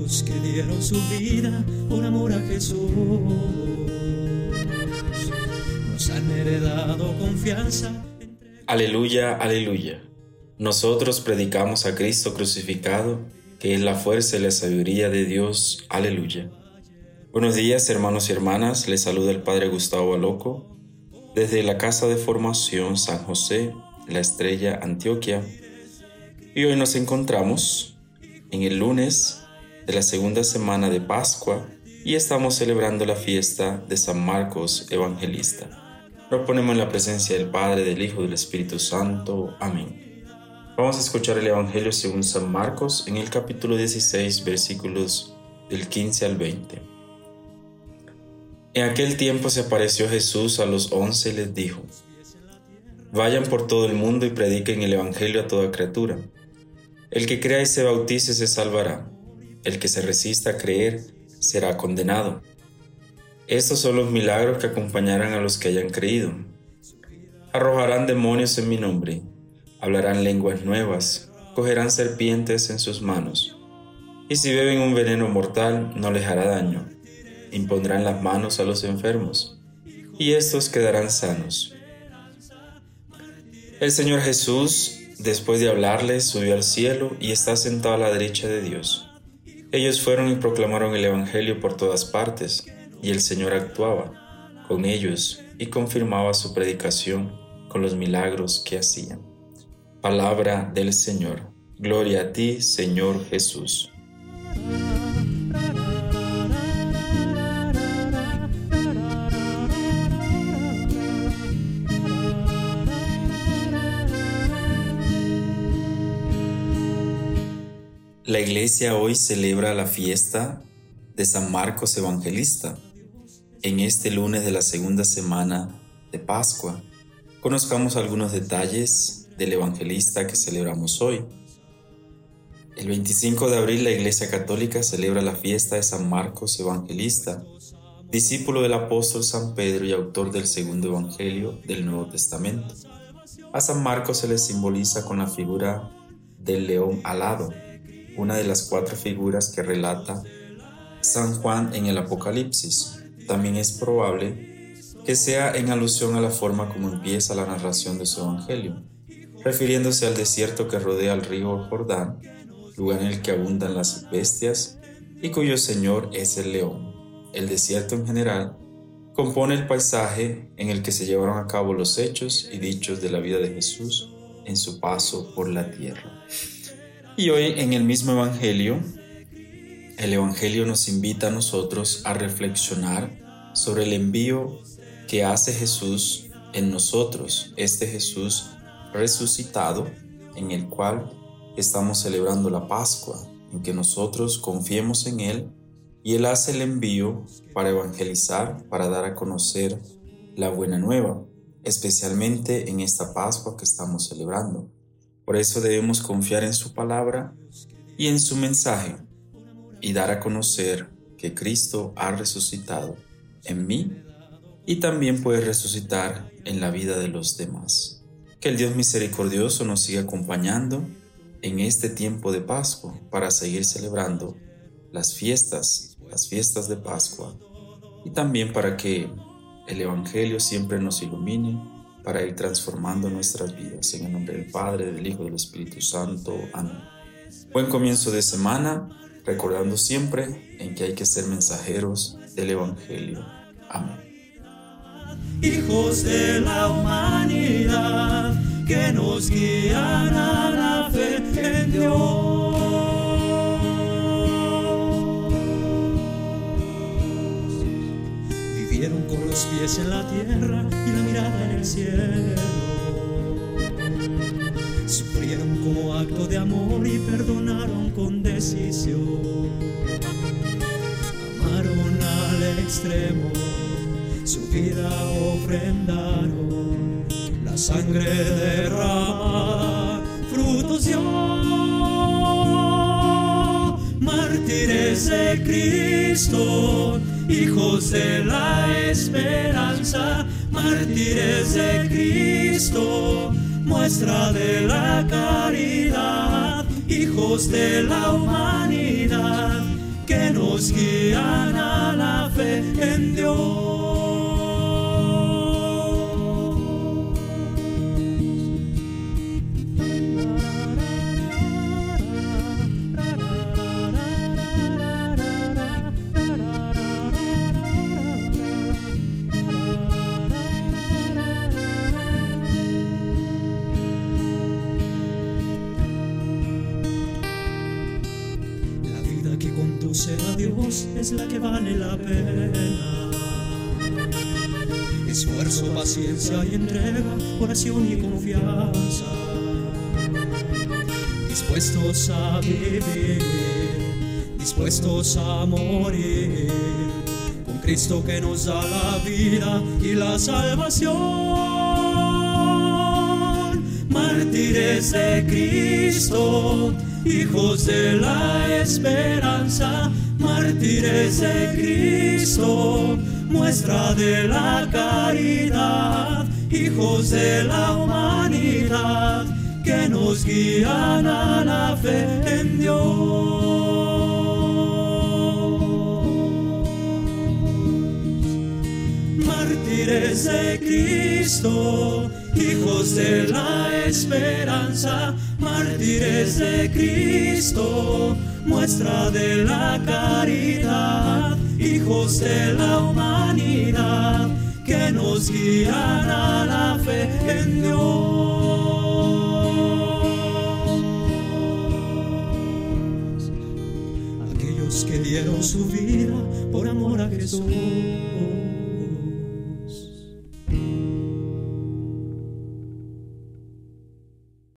que dieron su vida amor a Jesús. Nos han heredado confianza. Aleluya, aleluya. Nosotros predicamos a Cristo crucificado, que es la fuerza y la sabiduría de Dios. Aleluya. Buenos días, hermanos y hermanas. Les saluda el Padre Gustavo Aloco desde la Casa de Formación San José, la Estrella Antioquia. Y hoy nos encontramos en el lunes de la segunda semana de Pascua y estamos celebrando la fiesta de San Marcos Evangelista. Nos ponemos en la presencia del Padre, del Hijo y del Espíritu Santo. Amén. Vamos a escuchar el Evangelio según San Marcos en el capítulo 16, versículos del 15 al 20. En aquel tiempo se apareció Jesús a los once y les dijo, Vayan por todo el mundo y prediquen el Evangelio a toda criatura. El que crea y se bautice se salvará. El que se resista a creer será condenado. Estos son los milagros que acompañarán a los que hayan creído. Arrojarán demonios en mi nombre hablarán lenguas nuevas, cogerán serpientes en sus manos, y si beben un veneno mortal no les hará daño, impondrán las manos a los enfermos, y estos quedarán sanos. El Señor Jesús, después de hablarles, subió al cielo y está sentado a la derecha de Dios. Ellos fueron y proclamaron el Evangelio por todas partes, y el Señor actuaba con ellos y confirmaba su predicación con los milagros que hacían. Palabra del Señor. Gloria a ti, Señor Jesús. La iglesia hoy celebra la fiesta de San Marcos Evangelista en este lunes de la segunda semana de Pascua. Conozcamos algunos detalles del evangelista que celebramos hoy. El 25 de abril la Iglesia Católica celebra la fiesta de San Marcos Evangelista, discípulo del apóstol San Pedro y autor del segundo Evangelio del Nuevo Testamento. A San Marcos se le simboliza con la figura del león alado, una de las cuatro figuras que relata San Juan en el Apocalipsis. También es probable que sea en alusión a la forma como empieza la narración de su Evangelio refiriéndose al desierto que rodea el río Jordán, lugar en el que abundan las bestias y cuyo señor es el león. El desierto en general compone el paisaje en el que se llevaron a cabo los hechos y dichos de la vida de Jesús en su paso por la tierra. Y hoy en el mismo Evangelio, el Evangelio nos invita a nosotros a reflexionar sobre el envío que hace Jesús en nosotros, este Jesús resucitado en el cual estamos celebrando la Pascua, en que nosotros confiemos en Él y Él hace el envío para evangelizar, para dar a conocer la buena nueva, especialmente en esta Pascua que estamos celebrando. Por eso debemos confiar en su palabra y en su mensaje y dar a conocer que Cristo ha resucitado en mí y también puede resucitar en la vida de los demás. Que el Dios misericordioso nos siga acompañando en este tiempo de Pascua para seguir celebrando las fiestas, las fiestas de Pascua, y también para que el Evangelio siempre nos ilumine para ir transformando nuestras vidas. En el nombre del Padre, del Hijo y del Espíritu Santo. Amén. Buen comienzo de semana, recordando siempre en que hay que ser mensajeros del Evangelio. Amén hijos de la humanidad, que nos guían a la fe en Dios. Con los pies en la tierra y la mirada en el cielo. Sufrieron como acto de amor y perdonaron con decisión. Amaron al extremo su vida ofrendaron, la sangre derramada, frutos dio. Mártires de Cristo, hijos de la esperanza, mártires de Cristo, muestra de la caridad, hijos de la humanidad, que nos guían a la fe en Dios. Conduce a Dios es la que vale la pena. Esfuerzo, paciencia y entrega, oración y confianza. Dispuestos a vivir, dispuestos a morir. Con Cristo que nos da la vida y la salvación mártires de Cristo, hijos de la esperanza, mártires de Cristo, muestra de la caridad, hijos de la humanidad, que nos guían a la fe en Dios. Mártires de Cristo, hijos de la esperanza, mártires de Cristo, muestra de la caridad, hijos de la humanidad, que nos guían a la fe en Dios. Aquellos que dieron su vida por amor a Jesús